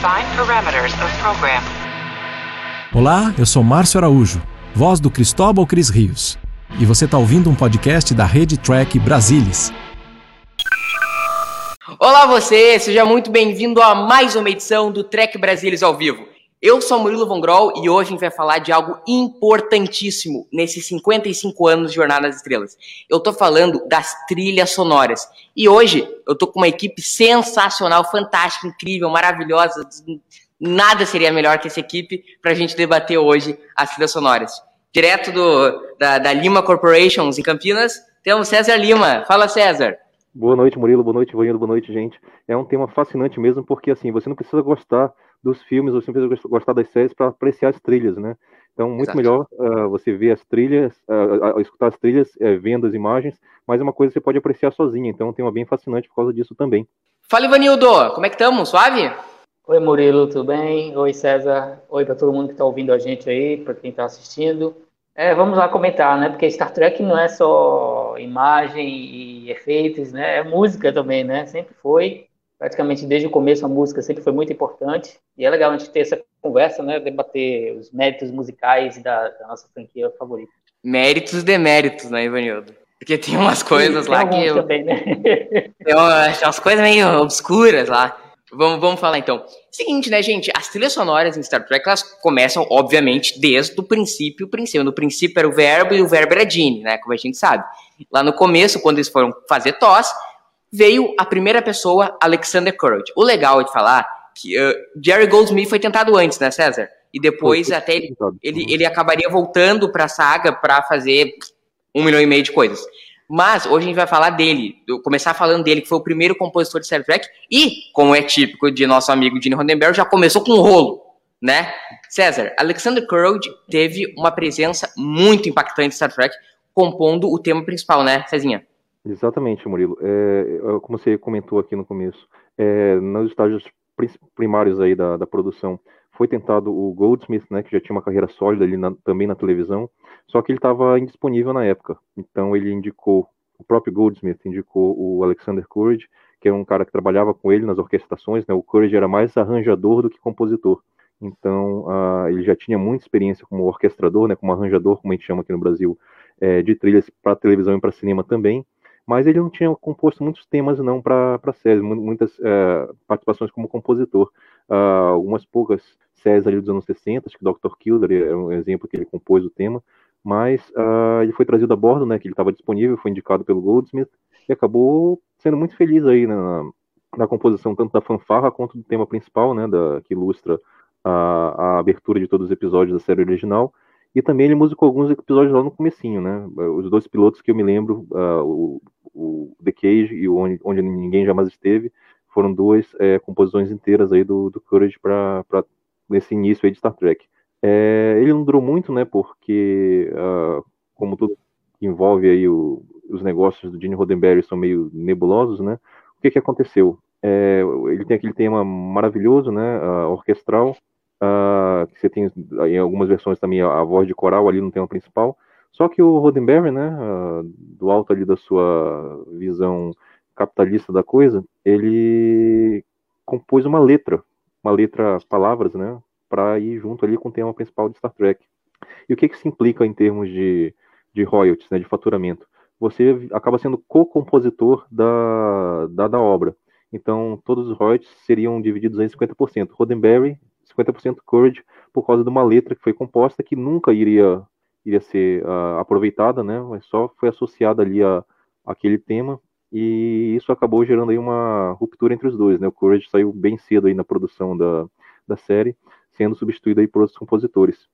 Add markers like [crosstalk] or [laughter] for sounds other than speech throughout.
Define parameters of program. Olá, eu sou Márcio Araújo, voz do Cristóbal Cris Rios. E você está ouvindo um podcast da Rede Track Brasilis. Olá você, seja muito bem-vindo a mais uma edição do Trek Brasilis ao vivo. Eu sou Murilo Von Groll e hoje a gente vai falar de algo importantíssimo nesses 55 anos de Jornada das Estrelas. Eu tô falando das trilhas sonoras. E hoje eu tô com uma equipe sensacional, fantástica, incrível, maravilhosa. Nada seria melhor que essa equipe pra gente debater hoje as trilhas sonoras. Direto do, da, da Lima Corporations em Campinas, temos César Lima. Fala, César. Boa noite, Murilo. Boa noite, Ivanildo. Boa noite, gente. É um tema fascinante mesmo, porque assim, você não precisa gostar dos filmes, você não precisa gostar das séries para apreciar as trilhas, né? Então, muito Exato. melhor uh, você ver as trilhas, uh, uh, escutar as trilhas, uh, vendo as imagens, mas é uma coisa que você pode apreciar sozinho. Então, é um tema bem fascinante por causa disso também. Fala, Ivanildo. Como é que estamos? Suave? Oi, Murilo. Tudo bem? Oi, César. Oi para todo mundo que está ouvindo a gente aí, para quem está assistindo. É, vamos lá comentar, né? Porque Star Trek não é só imagem e efeitos, né? É música também, né? Sempre foi. Praticamente desde o começo a música sempre foi muito importante. E é legal a gente ter essa conversa, né? Debater os méritos musicais da, da nossa franquia favorita. Méritos e deméritos, né, Ivanildo? Porque tem umas coisas Sim, lá que. Eu... Também, né? [laughs] tem umas coisas meio obscuras lá. Vamos, vamos falar então. Seguinte, né, gente? As trilhas sonoras em Star Trek, elas começam, obviamente, desde o princípio. O princípio. No princípio era o verbo e o verbo era Gene, né? Como a gente sabe. Lá no começo, quando eles foram fazer TOS, veio a primeira pessoa, Alexander Courage. O legal é de falar que uh, Jerry Goldsmith foi tentado antes, né, César? E depois até ele, ele, ele acabaria voltando pra saga para fazer um milhão e meio de coisas. Mas hoje a gente vai falar dele, começar falando dele, que foi o primeiro compositor de Star Trek, e, como é típico de nosso amigo Gene Roddenberry, já começou com um rolo, né? César, Alexander Courage teve uma presença muito impactante em Star Trek, compondo o tema principal, né, Cezinha? Exatamente, Murilo. É, é como você comentou aqui no começo, é, nos estágios primários aí da, da produção, foi tentado o Goldsmith, né, que já tinha uma carreira sólida ali na, também na televisão, só que ele estava indisponível na época. Então ele indicou, o próprio Goldsmith indicou o Alexander Courage, que é um cara que trabalhava com ele nas orquestrações, né, o Courage era mais arranjador do que compositor. Então ele já tinha muita experiência como orquestrador, né, como arranjador, como a gente chama aqui no Brasil, é, de trilhas para televisão e para cinema também mas ele não tinha composto muitos temas não para séries, muitas é, participações como compositor. Uh, algumas poucas séries ali dos anos 60, acho que Dr. Kildare é um exemplo que ele compôs o tema, mas uh, ele foi trazido a bordo, né, que ele estava disponível, foi indicado pelo Goldsmith, e acabou sendo muito feliz aí na, na composição tanto da fanfarra quanto do tema principal, né, da, que ilustra a, a abertura de todos os episódios da série original, e também ele musicou alguns episódios lá no comecinho, né? Os dois pilotos que eu me lembro, uh, o, o, The Cage e o Onde, Onde Ninguém Jamais Esteve, foram duas é, composições inteiras aí do, do Courage para nesse início aí de Star Trek. É, ele não durou muito, né? Porque uh, como tudo que envolve aí o, os negócios do Gene Roddenberry são meio nebulosos, né? O que que aconteceu? É, ele tem aquele tema maravilhoso, né? Uh, orquestral Uh, que você tem em algumas versões também a, a, voz de coral ali no tema principal. Só que o Roddenberry, né, uh, do alto ali da sua visão capitalista da coisa, ele compôs uma letra, uma letra, palavras, né, para ir junto ali com o tema principal de Star Trek. E o que que se implica em termos de, de royalties, né, de faturamento? Você acaba sendo co-compositor da, da, da obra. Então, todos os royalties seriam divididos em 50%. Roddenberry 50% Courage por causa de uma letra que foi composta que nunca iria, iria ser uh, aproveitada, né? Mas só foi associada ali a, aquele tema e isso acabou gerando aí uma ruptura entre os dois, né? O Courage saiu bem cedo aí na produção da, da série, sendo substituído aí por outros compositores.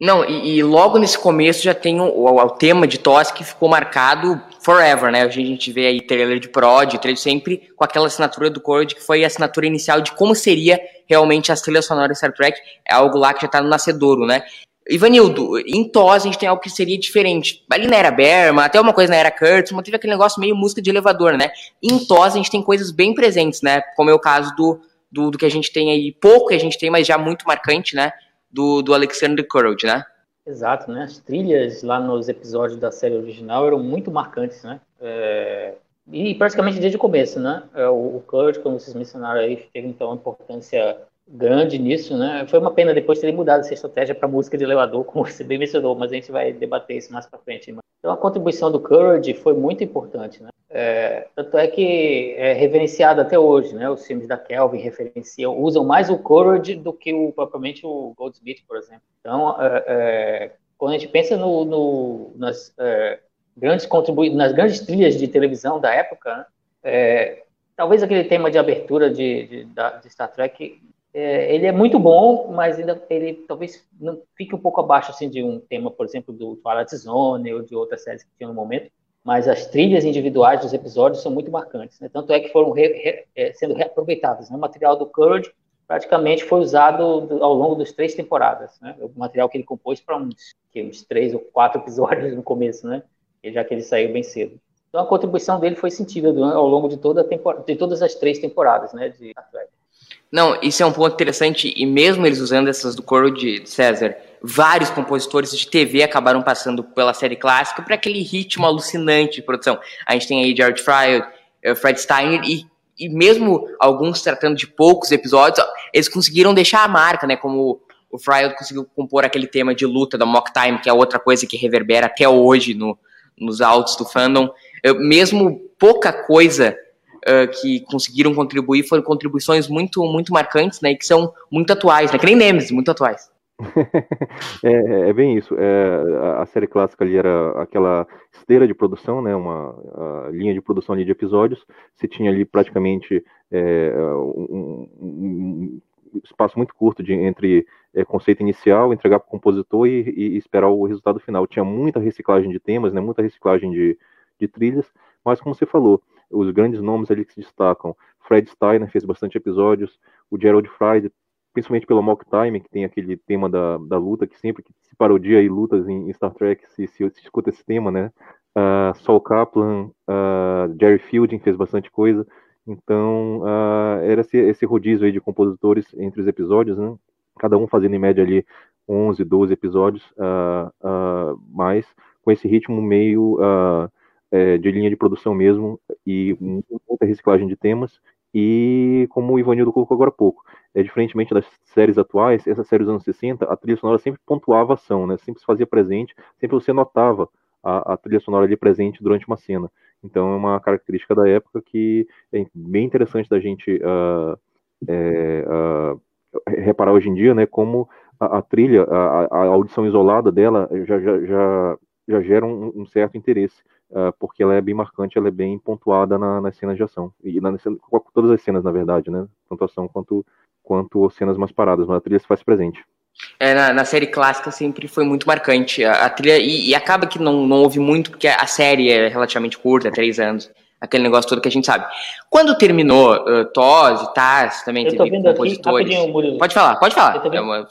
Não, e, e, logo nesse começo já tem o, o, o, tema de Toss que ficou marcado forever, né? A gente vê aí trailer de Prod, trailer sempre com aquela assinatura do Cord, que foi a assinatura inicial de como seria realmente as trilhas sonoras de Star Trek. É algo lá que já tá no nascedouro, né? Ivanildo, em TOS a gente tem algo que seria diferente. Ali na era Berma, até uma coisa na era Kurtz, mas teve aquele negócio meio música de elevador, né? Em TOS a gente tem coisas bem presentes, né? Como é o caso do, do, do que a gente tem aí, pouco que a gente tem, mas já muito marcante, né? do, do Alexander Courage, né? Exato, né? As trilhas lá nos episódios da série original eram muito marcantes, né? É... E praticamente desde o começo, né? É, o, o como vocês mencionaram aí, teve então uma importância grande nisso, né? Foi uma pena depois terem mudado essa estratégia para música de elevador, [laughs] como você bem mencionou, mas a gente vai debater isso mais para frente. Então a contribuição do Courage foi muito importante, né? É, tanto é que é reverenciado até hoje, né? Os filmes da Kelvin referenciam, usam mais o Courage do que o, propriamente o Goldsmith, por exemplo. Então, é, é quando a gente pensa no, no, nas é, grandes contribui nas grandes trilhas de televisão da época, né? É, talvez aquele tema de abertura de, de, de Star Trek é, ele é muito bom, mas ainda ele talvez não fique um pouco abaixo assim de um tema, por exemplo, do Twilight Zone ou de outras séries que tinha no momento. Mas as trilhas individuais dos episódios são muito marcantes, né? tanto é que foram re, re, é, sendo reaproveitadas. Né? O material do Courage praticamente foi usado do, ao longo das três temporadas. Né? O material que ele compôs para uns, uns três ou quatro [laughs] episódios no começo, né? já que ele saiu bem cedo. Então a contribuição dele foi sentida ao longo de, toda de todas as três temporadas né, de Star Trek. Não, isso é um ponto interessante, e mesmo eles usando essas do coro de César, vários compositores de TV acabaram passando pela série clássica para aquele ritmo alucinante de produção. A gente tem aí George Fry, eh, Fred Steiner, e, e mesmo alguns tratando de poucos episódios, eles conseguiram deixar a marca, né? Como o Fry conseguiu compor aquele tema de luta da Mock Time, que é outra coisa que reverbera até hoje no, nos autos do fandom. Eu, mesmo pouca coisa uh, que conseguiram contribuir foram contribuições muito, muito marcantes, né, e que são muito atuais, né, que nem Nemesis, muito atuais. [laughs] é, é, bem isso. É, a série clássica ali era aquela esteira de produção, né, uma linha de produção ali de episódios. Você tinha ali praticamente é, um, um, espaço muito curto de, entre é, conceito inicial, entregar para o compositor e, e, esperar o resultado final. Tinha muita reciclagem de temas, né, muita reciclagem de, de trilhas, mas como você falou, os grandes nomes ali que se destacam. Fred Steiner fez bastante episódios, o Gerald Fried, principalmente pelo Mock Time, que tem aquele tema da, da luta, que sempre que se parodia e lutas em, em Star Trek se, se, se, escuta esse tema, né? Uh, Saul Kaplan, uh, Jerry Fielding fez bastante coisa. Então, uh, era esse, esse rodízio aí de compositores entre os episódios, né? Cada um fazendo em média ali 11, 12 episódios, uh, mas com esse ritmo meio é, de linha de produção mesmo, e muita reciclagem de temas, e como o Ivanildo colocou agora há pouco, é diferentemente das séries atuais, essa série dos anos 60, a trilha sonora sempre pontuava a ação, né? Sempre se fazia presente, sempre você notava a, a, trilha sonora ali presente durante uma cena. Então é uma característica da época que é bem interessante da gente uh, é, uh, reparar hoje em dia, né? Como a, a trilha, a, a, audição isolada dela já, já, já, já gera um, um certo interesse uh, porque ela é bem marcante, ela é bem pontuada na, nas cenas de ação. E na, todas as cenas, na verdade, né? Tanto ação quanto, quanto cenas mais paradas, mas a trilha se faz presente. É, na, na, série clássica sempre foi muito marcante. A, a trilha, e, e, acaba que não, não houve muito, porque a série é relativamente curta, três anos. Aquele negócio todo que a gente sabe. Quando terminou uh, e TAS, também eu teve compositores. Aqui, pode falar, pode falar. Eu tô vendo, é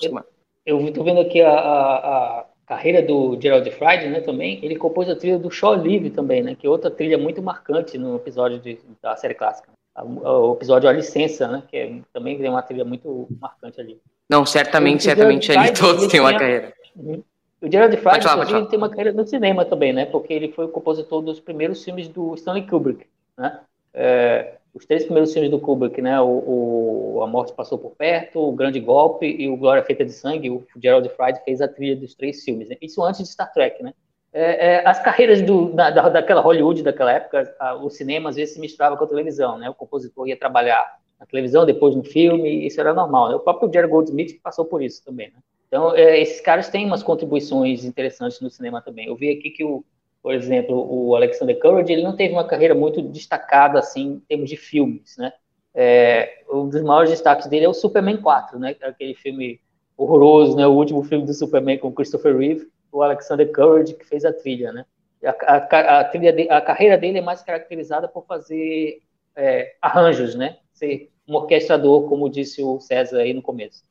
eu, eu tô vendo aqui a, a, carreira do Gerald Fried, né, também, ele compôs a trilha do Shaw Live também, né, que é outra trilha muito marcante no episódio de, da série clássica. O episódio A Licença, né, que é, também tem uma trilha muito marcante ali. Não, certamente, certamente ali todos têm uma carreira. Uhum. O Gerald Fried, inclusive, tem uma carreira no cinema também, né, porque ele foi o compositor dos primeiros filmes do Stanley Kubrick, né, é, os três primeiros filmes do Kubrick, né? O, o, A Morte Passou por Perto, O Grande Golpe e O Glória Feita de Sangue. O Gerald Fried fez a trilha dos três filmes. Né? Isso antes de Star Trek, né? É, é, as carreiras do, da, daquela Hollywood daquela época, a, o cinema às vezes se misturava com a televisão, né? O compositor ia trabalhar na televisão, depois no filme, isso era normal. Né? O próprio Jerry Goldsmith passou por isso também, né? Então, é, esses caras têm umas contribuições interessantes no cinema também. Eu vi aqui que o, por exemplo, o Alexander Courage, ele não teve uma carreira muito destacada, assim, em termos de filmes, né? É, um dos maiores destaques dele é o Superman 4, né? É aquele filme horroroso, né? O último filme do Superman com Christopher Reeve, o Alexander Courage que fez a trilha, né? A, a, a, trilha de, a carreira dele é mais caracterizada por fazer é, arranjos, né? Ser um orquestrador, como disse o César aí no começo.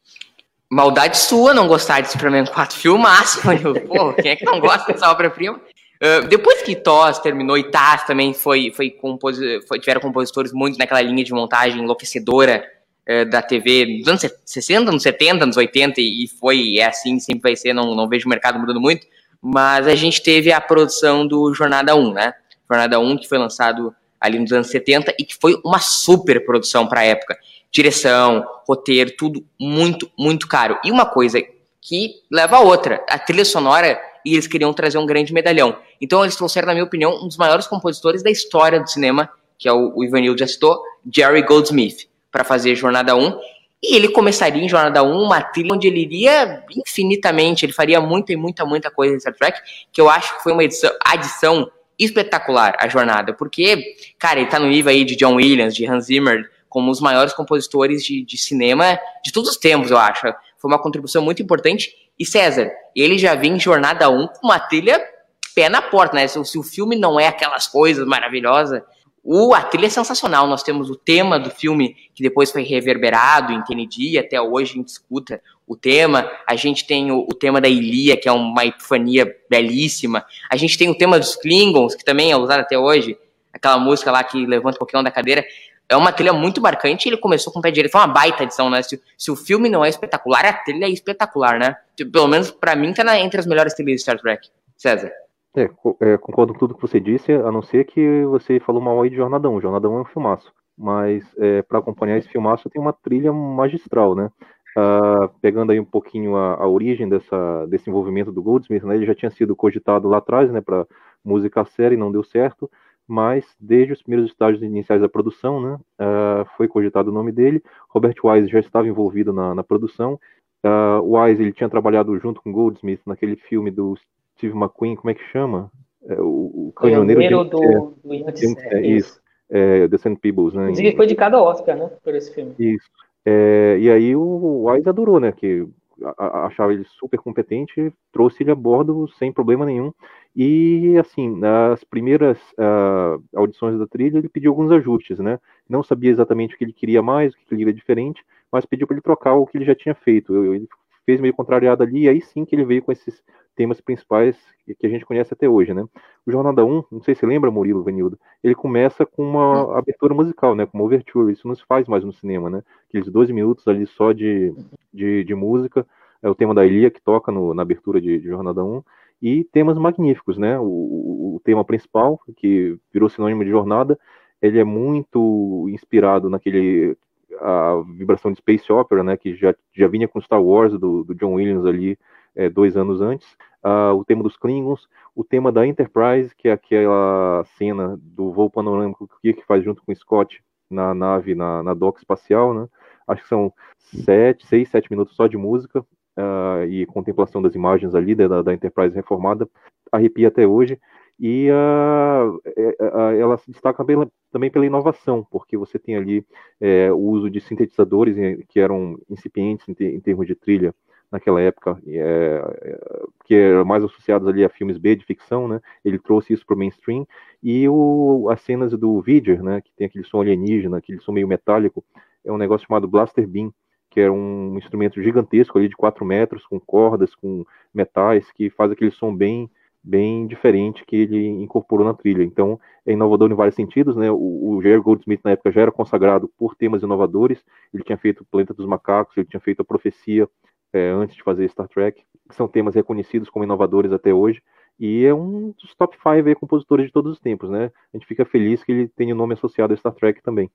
Maldade sua não gostar de Superman 4, filmaço, [laughs] Pô, quem é que não gosta dessa obra-prima? Uh, depois que TOS terminou e TAS também foi, foi, foi tiveram compositores muito naquela linha de montagem enlouquecedora uh, da TV nos anos 60, anos 70, anos 80 e, e foi é assim, sempre vai ser, não, não vejo o mercado mudando muito, mas a gente teve a produção do Jornada 1, né? Jornada 1 que foi lançado ali nos anos 70 e que foi uma super produção para a época. direção, roteiro, tudo muito, muito caro. E uma coisa que leva a outra, a trilha sonora, e eles queriam trazer um grande medalhão. Então eles trouxeram, na minha opinião, um dos maiores compositores da história do cinema, que é o, o Ivanil já citou, Jerry Goldsmith, para fazer Jornada 1. E ele começaria em Jornada 1 uma trilha onde ele iria infinitamente, ele faria muita e muita, muita coisa em Star Trek, que eu acho que foi uma edição, adição espetacular a jornada, porque, cara, ele tá no nível aí de John Williams, de Hans Zimmer, como os maiores compositores de, de cinema de todos os tempos, eu acho. Foi uma contribuição muito importante. E César, ele já vem em Jornada 1 com uma trilha pé na porta, né? Se, se o filme não é aquelas coisas maravilosas, o, a trilha é sensacional. Nós temos o tema do filme que depois foi reverberado em Kennedy, até hoje a gente escuta o tema. A gente tem o, o, tema da Ilia, que é uma epifania belíssima. A gente tem o tema dos Klingons, que também é usado até hoje. Aquela música lá que levanta um pouquinho da cadeira. É uma trilha muito marcante. Ele começou com o pé direito. Foi uma baita edição, né? Se, se, o filme não é espetacular, a trilha é espetacular, né? Pelo menos para mim tá na, entre as melhores trilhas de Star Trek. César. É, é, concordo com tudo que você disse, a não ser que você falou mal aí de Jornadão. Jornadão é um filmaço. Mas é, para acompanhar esse filmaço tem uma trilha magistral, né? Uh, pegando aí um pouquinho a, a, origem dessa, desse envolvimento do Goldsmith, né? Ele já tinha sido cogitado lá atrás, né? Para música série, não deu certo. Mas desde os primeiros estágios iniciais da produção, né? Uh, foi cogitado o nome dele. Robert Wise já estava envolvido na, na produção. Uh, Wise ele tinha trabalhado junto com Goldsmith naquele filme do Steve McQueen, como é que chama? É, o, o canhoneiro do, é, do é, isso. É, The Sand Peebles, né? Inclusive foi indicado ao Oscar, né? Por esse filme. Isso. É, e aí o Wise adorou, né? Que achava ele super competente, trouxe ele a bordo sem problema nenhum. E assim, nas primeiras uh, audições da trilha, ele pediu alguns ajustes, né? Não sabia exatamente o que ele queria mais, o que ele queria diferente, mas pediu para ele trocar o que ele já tinha feito. Ele fez meio contrariado ali, e aí sim que ele veio com esses temas principais que a gente conhece até hoje, né? O Jornada 1, não sei se lembra, Murilo, Vanildo, ele começa com uma abertura musical, né? Com uma overture, isso não se faz mais no cinema, né? Aqueles 12 minutos ali só de, de, de música, é o tema da Elia que toca no, na abertura de, de, Jornada 1, e temas magníficos, né? O, o, tema principal, que virou sinônimo de Jornada, ele é muito inspirado naquele a vibração de Space Opera, né, que já, já vinha com Star Wars do, do John Williams ali é, dois anos antes, uh, o tema dos Klingons, o tema da Enterprise, que é aquela cena do voo panorâmico que o Kirk faz junto com o Scott na nave, na, na dock espacial, né? Acho que são sete, seis, sete minutos só de música uh, e contemplação das imagens ali da, da Enterprise reformada, arrepia até hoje. E uh, ela se destaca pela, também pela inovação, porque você tem ali é, o uso de sintetizadores que eram incipientes em, em termos de trilha, naquela época, é, que eram mais associados ali a filmes B de ficção, né? Ele trouxe isso para o mainstream e o, as cenas do Vidger, né? Que tem aquele som alienígena, aquele som meio metálico, é um negócio chamado Blaster Beam, que é um instrumento gigantesco ali de 4 metros, com cordas, com metais, que faz aquele som bem bem diferente que ele incorporou na trilha. Então, é inovador em vários sentidos, né? O, o Jerry Goldsmith na época já era consagrado por temas inovadores. Ele tinha feito Planeta dos Macacos, ele tinha feito a Profecia, é, antes de fazer Star Trek, são temas reconhecidos como inovadores até hoje, e é um dos top 5 compositores de todos os tempos, né? A gente fica feliz que ele tenha o nome associado a Star Trek também.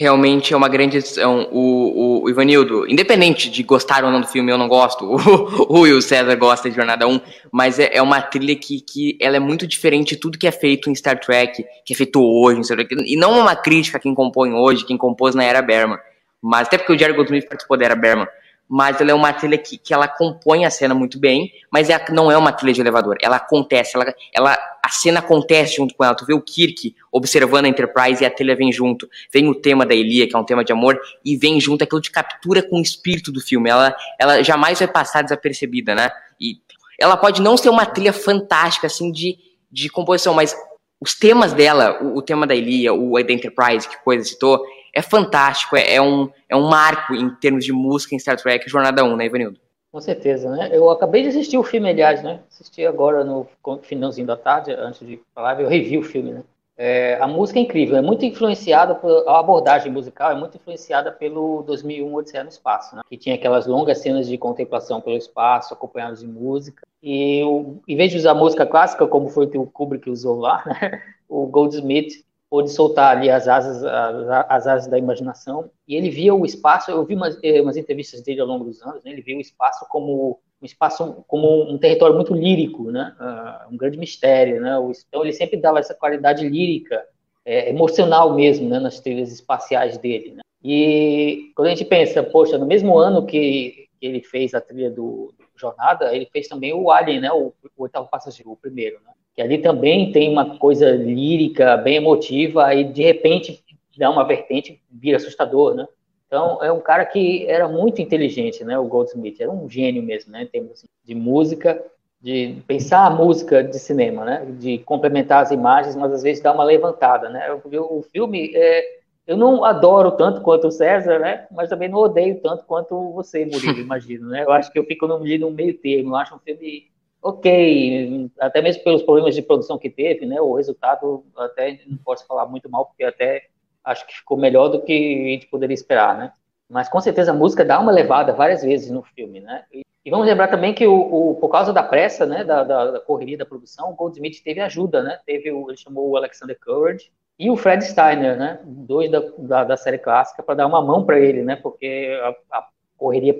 Realmente é uma grande edição. O, o, o, Ivanildo, independente de gostar ou não do filme, eu não gosto, [laughs] o, o Will César gosta de Jornada 1, mas é, é, uma trilha que, que ela é muito diferente de tudo que é feito em Star Trek, que é feito hoje, e não uma crítica a quem compõe hoje, quem compôs na era Berman, mas até porque o Jerry Goldsmith participou da era Berman, mas ela é uma trilha que, que ela compõe a cena muito bem, mas é, não é uma trilha de elevador. Ela acontece, ela, ela, a cena acontece junto com ela. Tu vê o Kirk observando a Enterprise e a trilha vem junto. Vem o tema da Elia, que é um tema de amor, e vem junto aquilo de captura com o espírito do filme. Ela, ela jamais vai passar desapercebida, né? E ela pode não ser uma trilha fantástica, assim, de, de composição, mas os temas dela, o, o tema da Elia, o da Enterprise, que coisa citou, é fantástico, é, é, um, é um marco em termos de música em Star Trek Jornada 1, né, Ivanildo? Com certeza, né? Eu acabei de assistir o filme, aliás, né? Assisti agora no finalzinho da tarde, antes de falar, eu revi o filme, né? É, a música é incrível, é muito influenciada, por, a abordagem musical é muito influenciada pelo 2001 Odisseia no Espaço, né? que tinha aquelas longas cenas de contemplação pelo espaço, acompanhadas de música. E o, em vez de usar música clássica, como foi o que o Kubrick usou lá, [laughs] né? o Goldsmith pôde soltar ali as asas, as, as, asas da imaginação, e ele via o espaço, eu vi umas, eh, umas entrevistas dele ao longo dos anos, né, ele via o espaço como um espaço, como um território muito lírico, né, uh, um grande mistério, né, então ele sempre dava essa qualidade lírica, é, emocional mesmo, né, nas trilhas espaciais dele, né. e quando a gente pensa, poxa, no mesmo ano que, ele fez a trilha do, do Jornada, ele fez também o Alien, né, o, o oitavo passageiro, o primeiro, né, que ali também tem uma coisa lírica, bem emotiva, e de repente dá uma vertente, vira assustador, né? Então, é um cara que era muito inteligente, né? O Goldsmith, era um gênio mesmo, né? Em termos assim, de música, de pensar a música de cinema, né? De complementar as imagens, mas às vezes dar uma levantada, né? O, filme, é, eu não adoro tanto quanto o César, né? Mas também não odeio tanto quanto você, Murilo, [laughs] imagino, né? Eu acho que eu fico no, no meio termo, eu acho um filme ok, até mesmo pelos problemas de produção que teve, né? O resultado até não posso falar muito mal, porque até acho que ficou melhor do que a gente poderia esperar, né? Mas com certeza a música dá uma levada várias vezes no filme, né? E, vamos lembrar também que o, o, por causa da pressa, né, da, da, da, correria da produção, o Goldsmith teve ajuda, né? Teve o, ele chamou o Alexander Courage e o Fred Steiner, né? Dois da, da, da série clássica para dar uma mão para ele, né? Porque a, a correria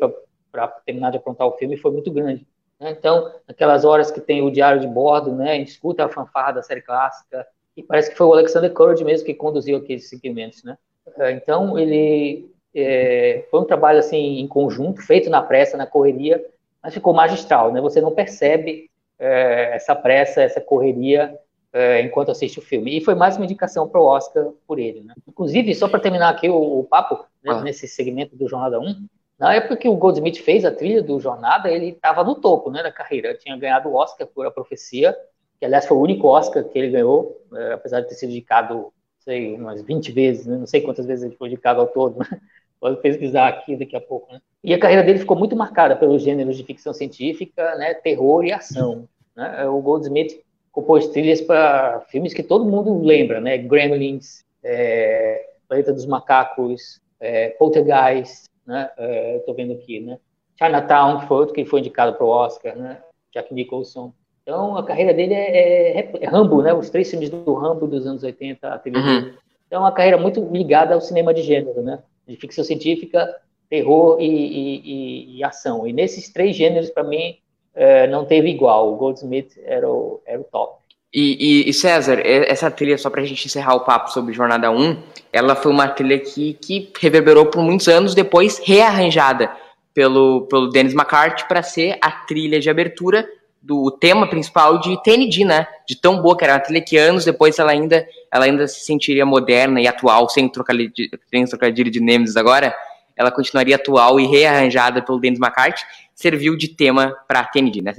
para terminar de aprontar o filme foi muito grande. Né? Então, aquelas horas que tem o diário de bordo, né, a gente escuta a fanfarra da série clássica, e parece que foi o Alexander Courage mesmo que conduziu aqueles segmentos, né? É, então, ele é, foi um trabalho assim em conjunto, feito na pressa, na correria, mas ficou magistral, né? Você não percebe é, essa pressa, essa correria é, enquanto assiste o filme. E foi mais uma indicação para o Oscar por ele, né? Inclusive, só para terminar aqui o, o papo, né, ah. nesse segmento do Jornada 1, na época que o Goldsmith fez a trilha do Jornada, ele estava no topo né, da carreira. Ele tinha ganhado o Oscar por A Profecia, que aliás foi o único Oscar que ele ganhou, é, apesar de ter sido indicado, sei, umas 20 vezes, né, não sei quantas vezes ele foi indicado ao todo. Né? [laughs] Pode pesquisar aqui daqui a pouco. Né? E a carreira dele ficou muito marcada pelos gêneros de ficção científica, né, terror e ação. Né? O Goldsmith compôs trilhas para filmes que todo mundo lembra, né? Gremlins, é, Planeta dos Macacos, é, Poltergeist, né? Estou é, vendo aqui, né? Chinatown, que foi outro que foi indicado para o Oscar, né? Jack Nicholson. Então, a carreira dele é, é, é, Rambo, né? Os três filmes do Rambo dos anos 80, a TV. Uhum. Então, é uma carreira muito ligada ao cinema de gênero, né? De ficção científica, terror e, e, e, e ação. E nesses três gêneros, para mim, é, não teve igual. O Goldsmith era o, era o top. E, e, e, César, essa trilha, só pra gente encerrar o papo sobre Jornada 1, ela foi uma trilha que, que reverberou por muitos anos, depois rearranjada pelo, pelo Dennis McCarthy para ser a trilha de abertura do tema principal de TND, né? De tão boa que era uma trilha que anos depois ela ainda, ela ainda se sentiria moderna e atual, sem trocadilho, sem de Nemesis agora, ela continuaria atual e rearranjada pelo Dennis McCarthy, serviu de tema para TND, né,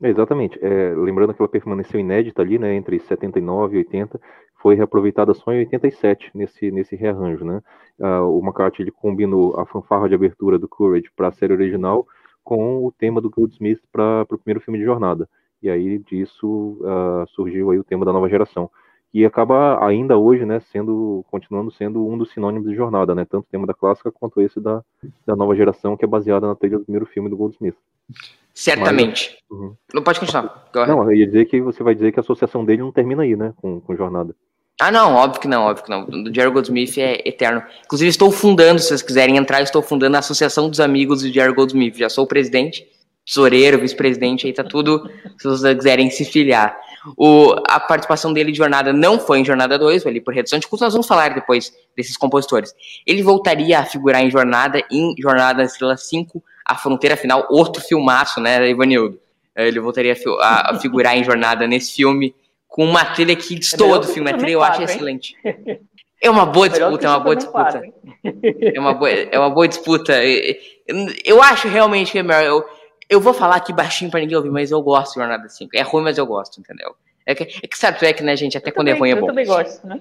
Cezinho? Exatamente. É, lembrando que ela permaneceu inédita ali, né, entre 79 e 80, foi reaproveitada só em 87 nesse, nesse rearranjo, né? Uh, o McCarthy ele combinou a fanfarra de abertura do Courage para a série original com o tema do Goldsmith para o primeiro filme de jornada. E aí disso uh, surgiu aí o tema da nova geração. E acaba ainda hoje, né, sendo, continuando sendo um dos sinônimos de jornada, né? Tanto o tema da clássica quanto esse da, da nova geração, que é baseada na trilha do primeiro filme do Goldsmith. Certamente. Mas, uhum. Não pode continuar. Não, eu ia dizer que você vai dizer que a associação dele não termina aí, né? Com, com jornada. Ah, não, óbvio que não, óbvio que não. Do Jerry Goldsmith é eterno. Inclusive, estou fundando, se vocês quiserem entrar, estou fundando a Associação dos Amigos do Jerry Goldsmith. Já sou o presidente, tesoureiro, vice-presidente, aí tá tudo, se vocês quiserem se filiar. O, a participação dele de Jornada não foi em Jornada 2, ali por redução de custos, nós vamos falar depois desses compositores. Ele voltaria a figurar em Jornada, em Jornada Estrela 5, a Fronteira Final, outro filmaço, né, Ivanildo? É, ele voltaria a, a figurar em Jornada nesse filme com uma trilha que destoa é do filme. A trilha eu acho excelente. É uma boa disputa, é uma boa disputa. É uma boa, é uma boa disputa. Eu acho realmente que é melhor. Eu, eu vou falar aqui baixinho pra ninguém ouvir, mas eu gosto de Jornada 5. É ruim, mas eu gosto, entendeu? É que, é que Star Trek, né, gente? Até eu quando também, é ruim é bom. Eu também gosto, né?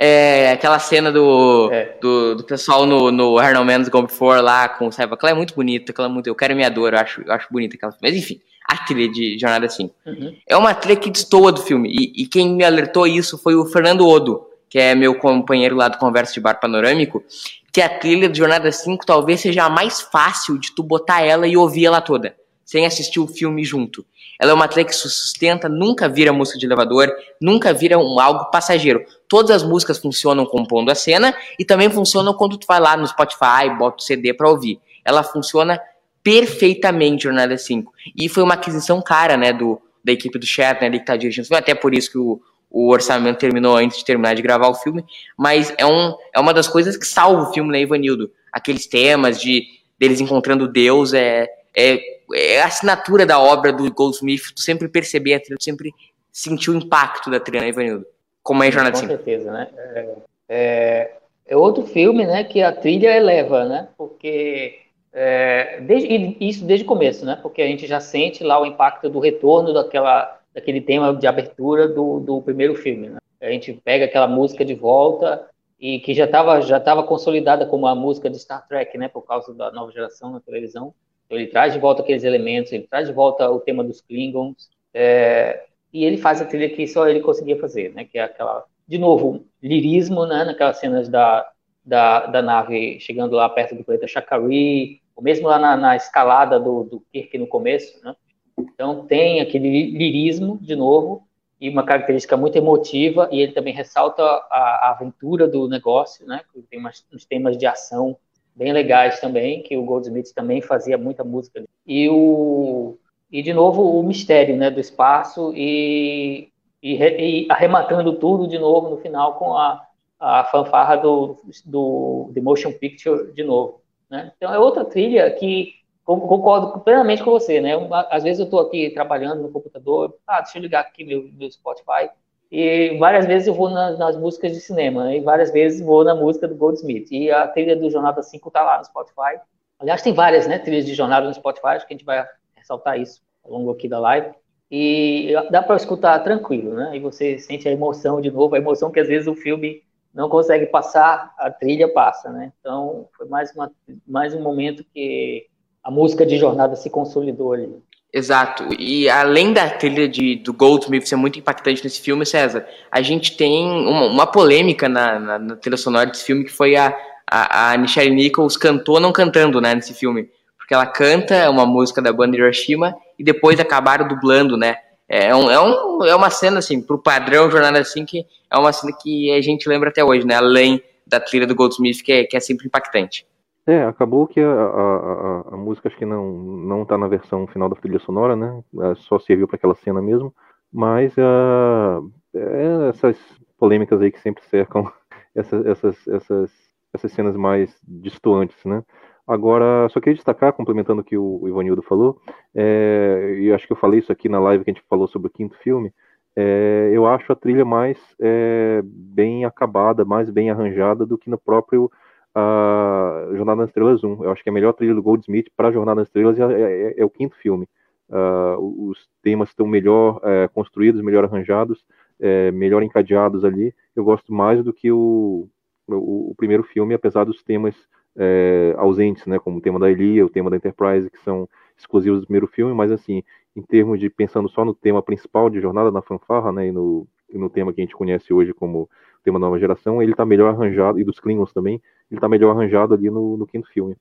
É, aquela cena do, é. do, do, pessoal no, no Arnold Man's Gone Before lá com o Cyber, aquela é muito bonita, aquela é muito, eu quero minha dor, eu acho, eu acho bonita aquela, mas enfim, a trilha de Jornada assim. Uhum. É uma trilha que destoa do filme, e, e, quem me alertou isso foi o Fernando Odo, que é meu companheiro lá do Conversa de Bar Panorâmico, que a trilha de Jornada 5 talvez seja a mais fácil de tu botar ela e ouvir ela toda. sem assistir o filme junto. Ela é uma trilha que se sustenta, nunca vira música de elevador, nunca vira um algo passageiro. Todas as músicas funcionam compondo a cena e também funcionam quando tu vai lá no Spotify, bota o CD para ouvir. Ela funciona perfeitamente Jornada 5. E foi uma aquisição cara, né, do, da equipe do Shatner, né, que tá dirigindo. Até por isso que o, o orçamento terminou antes de terminar de gravar o filme. Mas é, um, é uma das coisas que salva o filme, né, Ivanildo? Aqueles temas de deles encontrando Deus é, é, é a assinatura da obra do Goldsmith. Tu sempre perceber a trilha, tu sempre sentiu o impacto da trilha, né, Ivanildo? Como é Jornada 5. Com certeza, né? É, é, é outro filme, né, que a trilha eleva, né? Porque é, desde, isso desde o começo, né? Porque a gente já sente lá o impacto do retorno daquela, daquele tema de abertura do, do primeiro filme. Né? A gente pega aquela música de volta e que já estava já tava consolidada como a música de Star Trek, né? Por causa da nova geração na televisão. Ele traz de volta aqueles elementos, ele traz de volta o tema dos Klingons é, e ele faz a trilha que só ele conseguia fazer, né? Que é aquela, de novo, lirismo, né? Naquelas cenas da da, da nave chegando lá perto do planeta Shakari, ou mesmo lá na, na escalada do, do Kirk no começo, né? Então tem aquele lirismo, de novo, e uma característica muito emotiva, e ele também ressalta a, a aventura do negócio, né? Tem umas, uns temas de ação bem legais também, que o Goldsmith também fazia muita música. E, o, e de novo, o mistério né, do espaço e, e, e arrematando tudo de novo no final com a, a fanfarra do, do The Motion Picture de novo. Né? Então é outra trilha que concordo plenamente com você, né? Às vezes eu estou aqui trabalhando no computador, ah, deixa eu ligar aqui meu, meu Spotify, e várias vezes eu vou na, nas músicas de cinema, e várias vezes vou na música do Goldsmith, e a trilha do Jornada 5 está lá no Spotify. Aliás, tem várias né, trilhas de Jornada no Spotify, acho que a gente vai ressaltar isso ao longo aqui da live. E dá para escutar tranquilo, né? E você sente a emoção de novo, a emoção que às vezes o filme não consegue passar, a trilha passa, né? Então, foi mais, uma, mais um momento que a música de jornada se consolidou ali. Exato. E além da trilha de, do Goldsmith ser muito impactante nesse filme, César, a gente tem uma, uma polêmica na, na, na, trilha sonora desse filme que foi a, a, a Michelle Nichols cantou não cantando né, nesse filme. Porque ela canta uma música da banda Hiroshima e depois acabaram dublando, né? É, um, é, um, é uma cena, assim, pro padrão Jornada assim, que é uma cena que a gente lembra até hoje, né? Além da trilha do Goldsmith, que é, que é sempre impactante. É, acabou que a, a, a, a, música acho que não, não tá na versão final da trilha sonora, né? É, só serviu para aquela cena mesmo. Mas uh, é essas polêmicas aí que sempre cercam [laughs] essas, essas, essas, essas cenas mais distantes, né? Agora, só queria destacar, complementando o que o Ivanildo falou, é, e acho que eu falei isso aqui na live que a gente falou sobre o quinto filme, é, eu acho a trilha mais é, bem acabada, mais bem arranjada do que no próprio uh, Jornada nas Estrelas 1. Eu acho que a melhor trilha do Goldsmith para Jornada nas Estrelas é, é, é o quinto filme. Uh, os temas estão melhor é, construídos, melhor arranjados, é, melhor encadeados ali. Eu gosto mais do que o, o, o primeiro filme, apesar dos temas é, ausentes, né, como o tema da Elia, o tema da Enterprise, que são exclusivos do primeiro filme, mas assim, em termos de pensando só no tema principal de Jornada na Fanfarra, né, e no, e no tema que a gente conhece hoje como tema nova geração, ele está melhor arranjado, e dos Klingons também, ele está melhor arranjado ali no, no, quinto filme.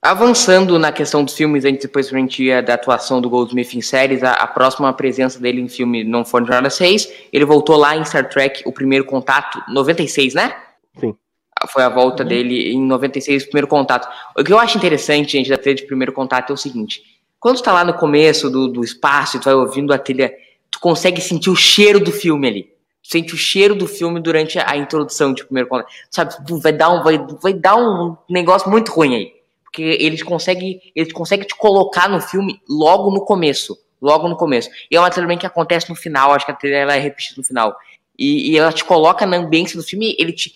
Avançando na questão dos filmes, antes depois a gente ia da atuação do Goldsmith em séries, a, a próxima presença dele em filme não foi no Jornada 6, ele voltou lá em Star Trek, o primeiro contato, 96, né? Sim foi a volta uhum. dele em 96, primeiro contato. O que eu acho interessante, gente, da trilha de primeiro contato é o seguinte: quando tu tá lá no começo do, do espaço e tu vai ouvindo a trilha, tu consegue sentir o cheiro do filme ali. Tu sente o cheiro do filme durante a, introdução de primeiro contato. Sabe, vai dar um, vai, vai dar um negócio muito ruim aí. Porque eles conseguem, eles conseguem te colocar no filme logo no começo. Logo no começo. E é uma trilha que acontece no final, acho que a trilha ela é repetida no final. E, e ela te coloca na ambiência do filme, ele te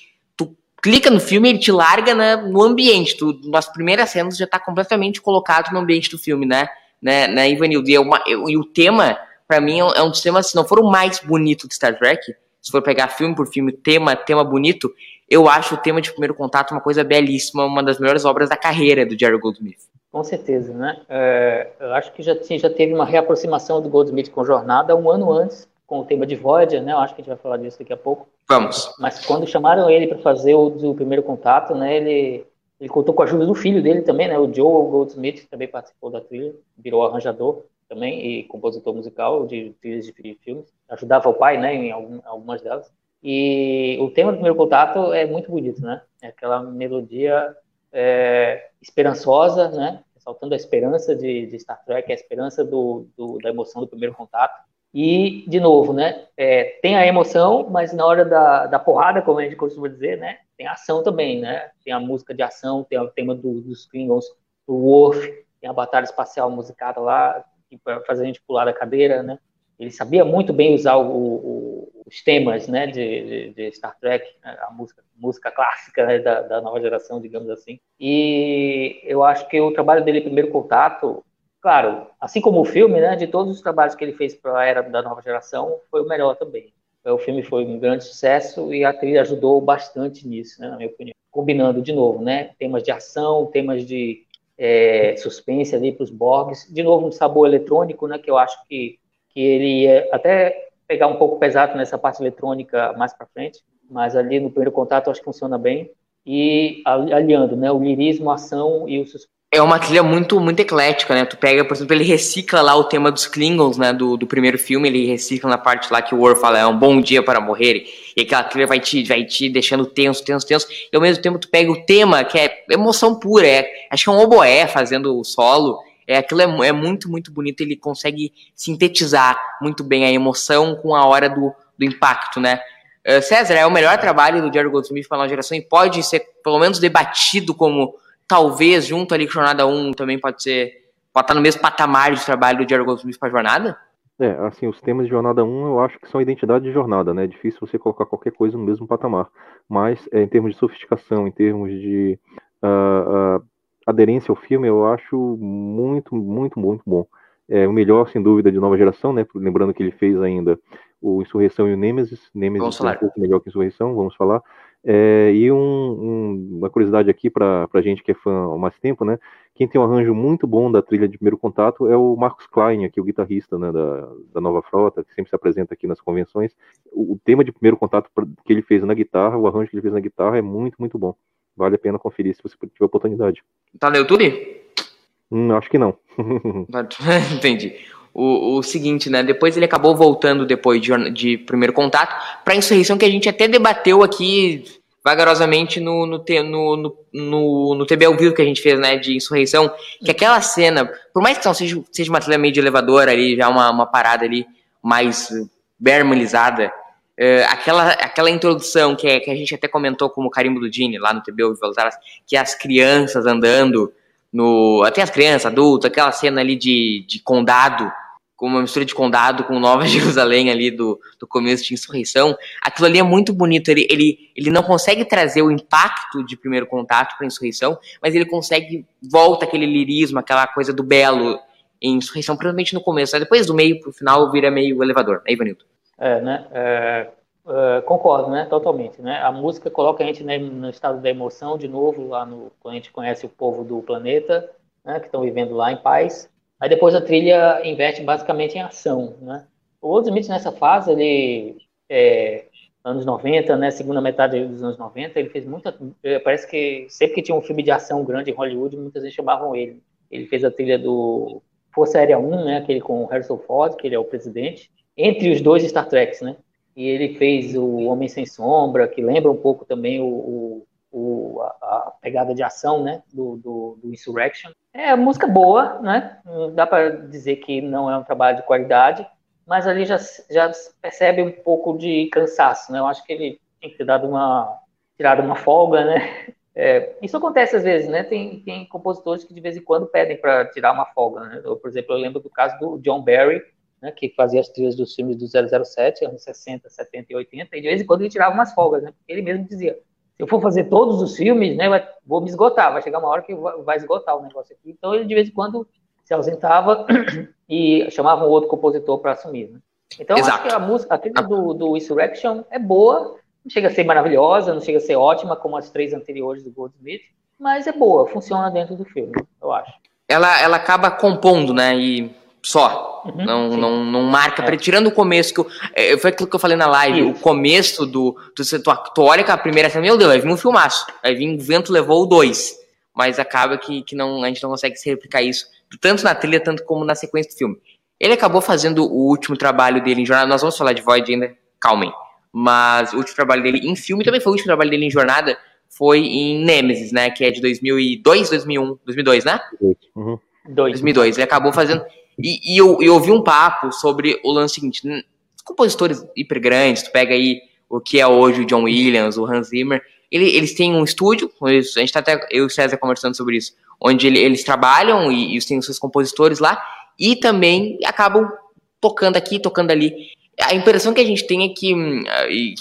clica no filme, ele te larga na, no ambiente. Tu, nas primeiras cenas já está completamente colocado no ambiente do filme, né? Né, né Ivanildo? E, é uma, e o tema, para mim, é um dos temas, se não for o mais bonito de Star Trek, se for pegar filme por filme, tema, tema bonito, eu acho o tema de Primeiro Contato uma coisa belíssima, uma das melhores obras da carreira do Jerry Goldsmith. Com certeza, né? É, eu acho que já, já teve uma reaproximação do Goldsmith com Jornada um ano antes, com o tema de Voyager, né? Eu acho que a gente vai falar disso daqui a pouco. Vamos. Mas quando chamaram ele para fazer o do primeiro contato, né? Ele Ele contou com a ajuda do filho dele também, né? O Joe Goldsmith, que também participou da trilha, virou arranjador também e compositor musical de trilhas de filmes. Ajudava o pai, né, em algumas delas. E o tema do primeiro contato é muito bonito, né? É aquela melodia é, esperançosa, né? Saltando a esperança de, de, Star Trek, a esperança do, do, da emoção do primeiro contato. E, de novo, né? É, tem a emoção, mas na hora da, da porrada, como a gente costuma dizer, né? Tem ação também, né? Tem a música de ação, tem o tema do, dos Klingons, do Worf, tem a batalha espacial musicada lá, para fazer a gente pular da cadeira, né? Ele sabia muito bem usar o, o, os temas, né, de, de, de, Star Trek, né? a música, música clássica né, da, da, nova geração, digamos assim. E eu acho que o trabalho dele, Primeiro Contato, claro, assim como o filme, né, de todos os trabalhos que ele fez para a era da nova geração, foi o melhor também. O filme foi um grande sucesso e a trilha ajudou bastante nisso, né, na minha opinião. Combinando de novo, né, temas de ação, temas de é, suspense ali para os Borgs. De novo, um sabor eletrônico, né, que eu acho que, que ele ia até pegar um pouco pesado nessa parte eletrônica mais para frente, mas ali no primeiro contato acho que funciona bem. E aliando né, o lirismo, a ação e o é uma trilha muito, muito eclética, né? Tu pega, por exemplo, ele recicla lá o tema dos Klingons, né? Do, do primeiro filme, ele recicla na parte lá que o Worf fala, é um bom dia para morrer. E aquela trilha vai te, vai te deixando tenso, tenso, tenso. E ao mesmo tempo tu pega o tema, que é emoção pura, é, acho que é um oboé fazendo o solo. É, aquilo é, é muito, muito bonito. Ele consegue sintetizar muito bem a emoção com a hora do, do impacto, né? Uh, César, é o melhor trabalho do Jerry Goldsmith para a nova geração e pode ser, pelo menos, debatido como talvez junto ali com Jornada 1 também pode ser. Pode estar no mesmo patamar de trabalho do Jerry Goldsmith para a jornada? É, assim, os temas de Jornada 1 eu acho que são identidade de jornada, né? É difícil você colocar qualquer coisa no mesmo patamar. Mas é, em termos de sofisticação, em termos de uh, uh, aderência ao filme, eu acho muito, muito, muito bom. É o melhor, sem dúvida, de nova geração, né? Lembrando que ele fez ainda o Insurreição e o Nemesis. Nemesis é um pouco melhor que Insurreição, vamos falar. É, e um, um, uma curiosidade aqui para a gente que é fã há mais tempo, né? Quem tem um arranjo muito bom da trilha de primeiro contato é o Marcos Klein, aqui, o guitarrista né, da, da Nova Frota, que sempre se apresenta aqui nas convenções. O, o, tema de primeiro contato que ele fez na guitarra, o arranjo que ele fez na guitarra é muito, muito bom. Vale a pena conferir se você tiver oportunidade. Tá no YouTube? Hum, acho que não. [laughs] Entendi. O, o, seguinte, né? Depois ele acabou voltando depois de, de primeiro contato para a insurreição que a gente até debateu aqui vagarosamente no, no, no, no, no, no TB ao vivo que a gente fez, né, de insurreição, que aquela cena, por mais que não seja, seja uma trilha meio de elevador ali, já uma, uma parada ali mais bermanizada, é, aquela, aquela introdução que, é, que a gente até comentou como carimbo do Dini lá no TB ao vivo, que as crianças andando no, até as crianças, adultos, aquela cena ali de, de condado, com uma mistura de condado com Nova [laughs] Jerusalém ali do, do começo de insurreição, aquilo ali é muito bonito. Ele, ele, ele não consegue trazer o impacto de primeiro contato para insurreição, mas ele consegue volta aquele lirismo, aquela coisa do belo em insurreição, principalmente no começo. Né? Depois do meio para o final vira meio elevador, né, Ivanildo? É, né? É, é, concordo, né? Totalmente, né? A música coloca a gente né, no estado da emoção de novo lá no quando a gente conhece o povo do planeta, né? Que estão vivendo lá em paz Aí depois a trilha investe basicamente em ação, né? O Old Smith nessa fase, ele é, anos 90, né, segunda metade dos anos 90, ele fez muita, é, parece que sempre que tinha um filme de ação grande em Hollywood, muitas vezes chamavam ele. Ele fez a trilha do Força Aérea 1, né, aquele com Harrison Ford, que ele é o presidente, entre os dois Star Treks, né? E ele fez o Homem Sem Sombra, que lembra um pouco também o o, a, a, pegada de ação né, do, do, do, Insurrection. É música boa, né? Dá para dizer que não é um trabalho de qualidade, mas ali já, já percebe um pouco de cansaço, né? Eu acho que ele tem que ter dado uma tirado uma folga, né? [laughs] É, isso acontece às vezes, né? Tem, tem compositores que de vez em quando pedem para tirar uma folga, né? Eu, por exemplo, eu lembro do caso do John Barry, né, que fazia as trilhas dos filmes do 007, anos 60, 70 e 80, e de vez em quando ele tirava umas folgas, né? Ele mesmo dizia, se eu for fazer todos os filmes, né, vai, vou me esgotar, vai chegar uma hora que vai esgotar o negócio aqui. Então ele de vez em quando se ausentava [clears throat] e chamava um outro compositor para assumir. Né? Então Exato. acho que a música, a trilha do, do Insurrection é boa, não chega a ser maravilhosa, não chega a ser ótima como as três anteriores do Goldsmith, mas é boa, funciona dentro do filme, eu acho. Ela, ela acaba compondo, né? E só. Uhum, não, não, não marca. É. Tirando o começo, que eu, é, foi aquilo que eu falei na live, Isso. o começo do. do tu, tu olha com a primeira cena, meu Deus, vai vir um filmaço. Vai vir o vento levou o dois. mas acaba que, que não, a gente não consegue se replicar isso, tanto na trilha, tanto como na sequência do filme. Ele acabou fazendo o último trabalho dele em jornada, nós vamos falar de Void ainda, calmem, mas o último trabalho dele em filme também foi o último trabalho dele em jornada, foi em Nemesis, né, que é de 2002, 2001, 2002, né? Uhum. 2002, ele acabou fazendo, e, e eu, eu ouvi um papo sobre o lance seguinte, compositores hiper grandes, tu pega aí o que é hoje o John Williams, o Hans Zimmer, ele, eles têm um estúdio, a gente tá até, eu e o César conversando sobre isso, onde ele, eles trabalham e, e têm os seus compositores lá, e também acabam tocando aqui, tocando ali. A impressão que a gente tem é que, hum,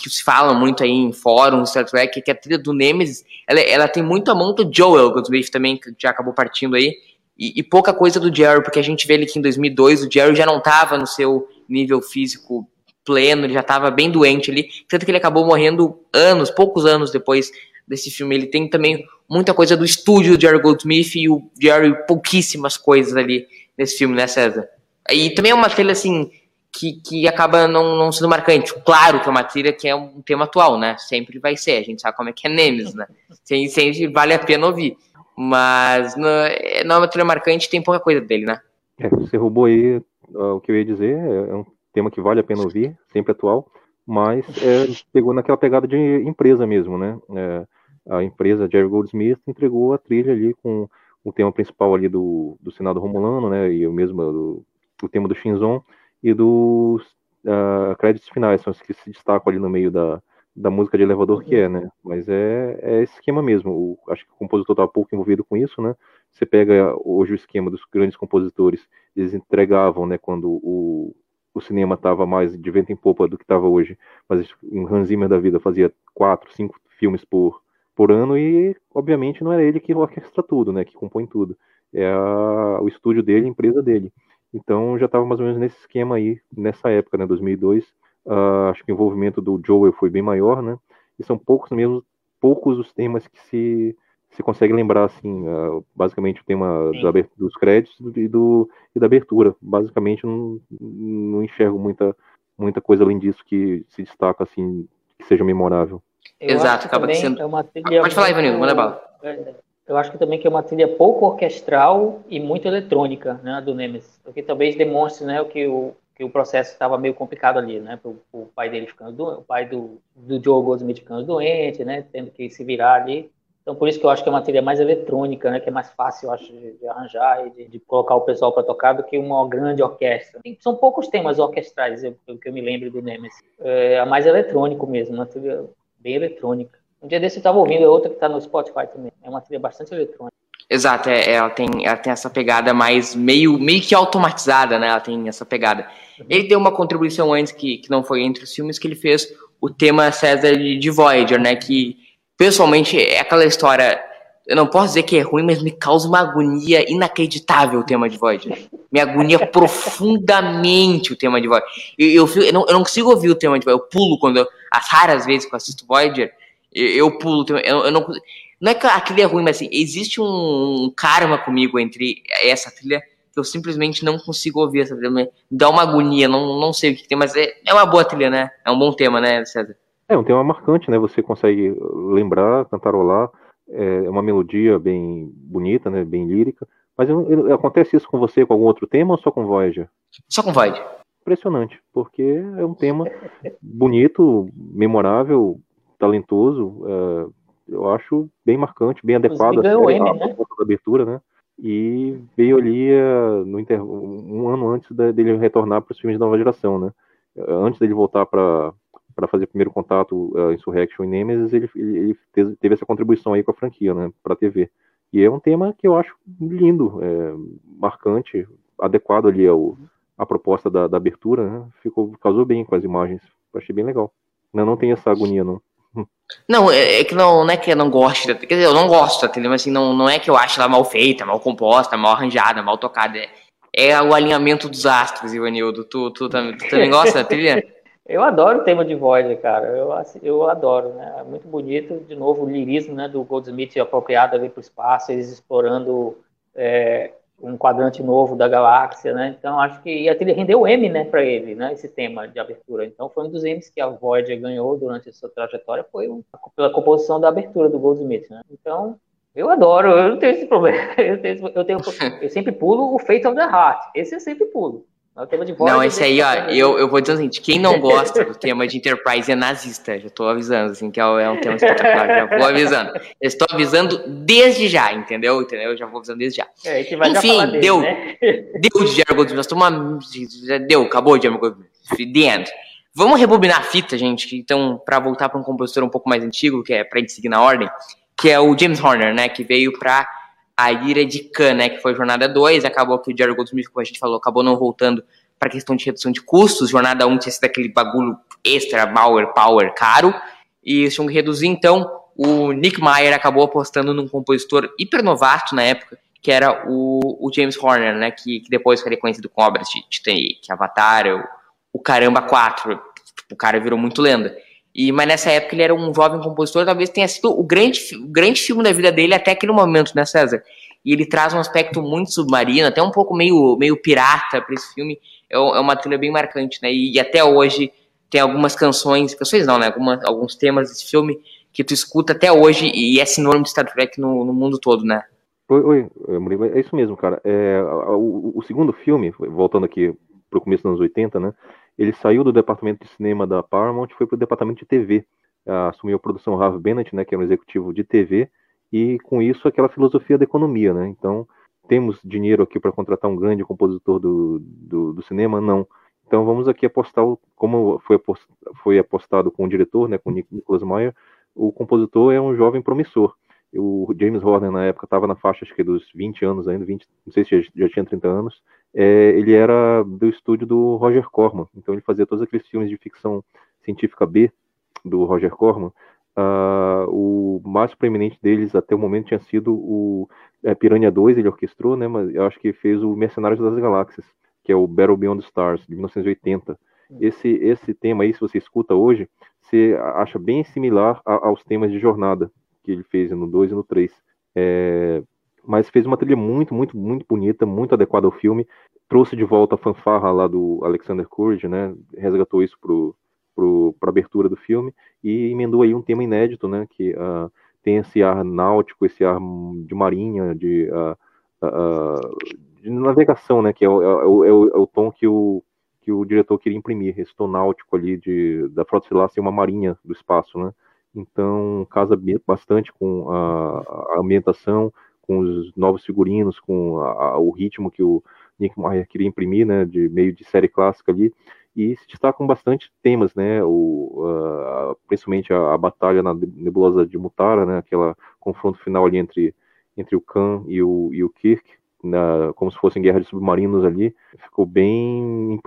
que se fala muito aí em fóruns, Star Trek, é que a trilha do Nemesis, ela, ela tem muito a mão do Joel Goldsmith também, que já acabou partindo aí, e, e, pouca coisa do Jerry, porque a gente vê ele que em 2002 o Jerry já não estava no seu nível físico pleno, ele já estava bem doente ali, tanto que ele acabou morrendo anos, poucos anos depois desse filme. Ele tem também muita coisa do estúdio do Jerry Goldsmith e o Jerry pouquíssimas coisas ali nesse filme, né, César? E também é uma trilha assim que, que acaba não, não sendo marcante. Claro que é uma trilha que é um tema atual, né? Sempre vai ser. A gente sabe como é que é Nemesis, né? Sempre, sempre vale a pena ouvir. Mas não, é, é uma trilha marcante, tem pouca coisa dele, né? É, você roubou aí uh, o que eu ia dizer. É, é um tema que vale a pena ouvir, sempre atual, mas é, pegou naquela pegada de empresa mesmo, né? É, a empresa Jerry Goldsmith entregou a trilha ali com o tema principal ali do, do Senado Romulano, né? E o mesmo do, o tema do Shinzon e dos uh, créditos finais, são os que se destacam ali no meio da, da música de elevador que é, né? Mas é, é esse esquema mesmo. O, acho que o compositor estava pouco envolvido com isso, né? Você pega hoje o esquema dos grandes compositores, eles entregavam, né? Quando o, o cinema estava mais de vento em popa do que estava hoje. Mas um Hans Zimmer da vida fazia quatro, cinco filmes por, por ano e, obviamente, não era ele que orquestra tudo, né? Que compõe tudo. É a, o estúdio dele, a empresa dele. Então já estava mais ou menos nesse esquema aí, nessa época, né? 2002. Uh, acho que o envolvimento do Joel foi bem maior, né? E são poucos mesmo, poucos os temas que se você consegue lembrar, assim, uh, basicamente o tema da, dos créditos e, do, e da abertura. Basicamente, não, não enxergo muita, muita coisa além disso que se destaca, assim, que seja memorável. Eu Exato, acaba sendo. É uma trilha Pode falar, Ivanildo, manda bala. É, eu acho que também que é uma trilha pouco orquestral e muito eletrônica, né, do Nemesis. O que talvez demonstre, né, o que o, que o processo estava meio complicado ali, né, o, o pai dele ficando doente, o pai do, do Joe Goldsmith ficando doente, né, tendo que se virar ali. Então, por isso que eu acho que é uma trilha mais eletrônica, né, que é mais fácil, eu acho, de, de arranjar e de, de, colocar o pessoal para tocar do que uma grande orquestra. são poucos temas orquestrais, eu, que eu me lembro do Nemesis. É, é mais eletrônico mesmo, uma trilha bem eletrônica. Um dia desse eu estava ouvindo, é outra que está no Spotify também. É uma trilha bastante eletrônica. Exato, é, ela, tem, ela tem essa pegada mais meio, meio que automatizada, né? Ela tem essa pegada. Uhum. Ele deu uma contribuição antes que, que não foi entre os filmes que ele fez o tema César de, de Voyager, né? Que pessoalmente, é aquela história. Eu não posso dizer que é ruim, mas me causa uma agonia inacreditável o tema de Voyager. Me agonia [laughs] profundamente o tema de Voyager. Eu, eu, eu, não, eu não consigo ouvir o tema de Voyager. Eu pulo quando. Eu, as raras vezes que eu assisto Voyager, eu, eu pulo. Eu, eu não, não é que a trilha é ruim, mas assim, existe um, um karma comigo entre essa trilha que eu simplesmente não consigo ouvir essa trilha. Me dá uma agonia, não, não sei o que tem, mas é, é uma boa trilha, né? É um bom tema, né, César? É um tema marcante, né? Você consegue lembrar, cantarolar, é uma melodia bem bonita, né? Bem lírica. Mas acontece isso com você com algum outro tema ou só com Voyager? Só com Voyager. Impressionante, porque é um tema bonito, memorável, talentoso. É, eu acho bem marcante, bem adequado M, né? da abertura, né? E veio ali uh, no inter... um ano antes dele retornar para os filmes de nova geração, né? Antes dele voltar para para fazer primeiro contato uh, Insurrection e Nemesis, ele, ele, ele, teve essa contribuição aí com a franquia, né, para a TV. E é um tema que eu acho lindo, é, marcante, adequado ali ao, à proposta da, da abertura, né, ficou, casou bem com as imagens, achei bem legal. Não, não tem essa agonia, não. Não, é, é, que não, não é que eu não gosto, quer dizer, eu não gosto da trilha, mas assim, não, não é que eu acho ela mal feita, mal composta, mal arranjada, mal tocada. É, é o alinhamento dos astros, Ivanildo. Tu, tu, tu, tu também gosta trilha? [laughs] Eu adoro o tema de Voyager, cara. Eu, eu adoro, né? É muito bonito. De novo, o lirismo né, do Goldsmith apropriado ali para o espaço, eles explorando é, um quadrante novo da galáxia, né? Então, acho que e a trilha rendeu M, né, para ele, né? Esse tema de abertura. Então, foi um dos M's que a Voyager ganhou durante a sua trajetória, foi pela composição da abertura do Goldsmith, né? Então, Eu adoro, eu não tenho esse problema. [laughs] Eu, tenho, eu, tenho, eu sempre pulo o Fate of the Heart. Esse eu sempre pulo. É o tema de Não, esse aí, ó, eu, eu vou dizer o seguinte: quem não gosta do tema de Enterprise é nazista. Já tô avisando, assim, que é, é um tema espetacular. já vou avisando. Eu estou avisando desde já, entendeu? Entendeu? Eu já vou avisando desde já. É, Enfim, dele, deu. Né? Deu de Jerry Goldsmith. Uma, deu, acabou de Goldsmith. The end. Vamos rebobinar a fita, gente, então, para voltar para um compositor um pouco mais antigo, que é pra gente seguir na ordem, que é o James Horner, né, que veio para a Ira de Khan, né, que foi Jornada 2, acabou que o Jerry Goldsmith, como a gente falou, acabou não voltando para questão de redução de custos, Jornada 1 tinha sido aquele bagulho extra, power, power, caro, e eles tinham que reduzir, então o Nick Meyer acabou apostando num compositor hiper novato na época, que era o, o James Horner, né, que, que depois foi reconhecido com obras de Titanic, Avatar, o, o Caramba 4, o cara virou muito lenda. E, mas nessa época ele era um jovem compositor, talvez tenha sido o grande, o grande filme da vida dele até aquele momento, né, César? E ele traz um aspecto muito submarino, até um pouco meio, meio pirata para esse filme. É, é, uma trilha bem marcante, né? E, e, até hoje tem algumas canções, canções não, né? Algumas, alguns temas desse filme que tu escuta até hoje e é sinônimo de Star Trek no, no mundo todo, né? Oi, oi, Murilo, é isso mesmo, cara. É, o, o, segundo filme, voltando aqui pro começo dos anos 80, né? Ele saiu do departamento de cinema da Paramount e foi para o departamento de TV. Assumiu a produção Harvey Bennett, né, que é um executivo de TV, e com isso aquela filosofia da economia, né? Então, temos dinheiro aqui para contratar um grande compositor do, do, do, cinema? Não. Então vamos aqui apostar, como foi, foi apostado com o diretor, né, com Nicholas Meyer, o compositor é um jovem promissor. O James Horner, na época, estava na faixa acho que dos 20 anos ainda, 20, não sei se já, já tinha 30 anos, é, ele era do estúdio do Roger Corman, então ele fazia todos aqueles filmes de ficção científica B do Roger Corman. Uh, o mais proeminente deles até o momento tinha sido o é, Piranha 2, ele orquestrou, né, mas eu acho que fez o Mercenários das Galáxias, que é o Battle Beyond the Stars, de 1980. Esse, esse tema aí, se você escuta hoje, você acha bem similar a, aos temas de Jornada, que ele fez no 2 e no 3. É, mas fez uma trilha muito, muito, muito bonita, muito adequada ao filme. Trouxe de volta a fanfarra lá do Alexander Courage, né? Resgatou isso para a abertura do filme e emendou aí um tema inédito, né? Que uh, tem esse ar náutico, esse ar de marinha, de, uh, uh, de navegação, né? Que é o, é, o, é, o, é o, tom que o, que o diretor queria imprimir, esse tom náutico ali de, da Frota Estelar ser uma marinha do espaço, né? Então casa bastante com a, a ambientação, com os novos figurinos, com a, a, o ritmo que o Nick Meyer queria imprimir, né, de meio de série clássica ali, e se destacam bastante temas, né, o, uh, principalmente a, a, batalha na nebulosa de Mutara, né, aquela confronto final ali entre, entre o Khan e o, e o Kirk, na, como se fossem guerras de submarinos ali, ficou bem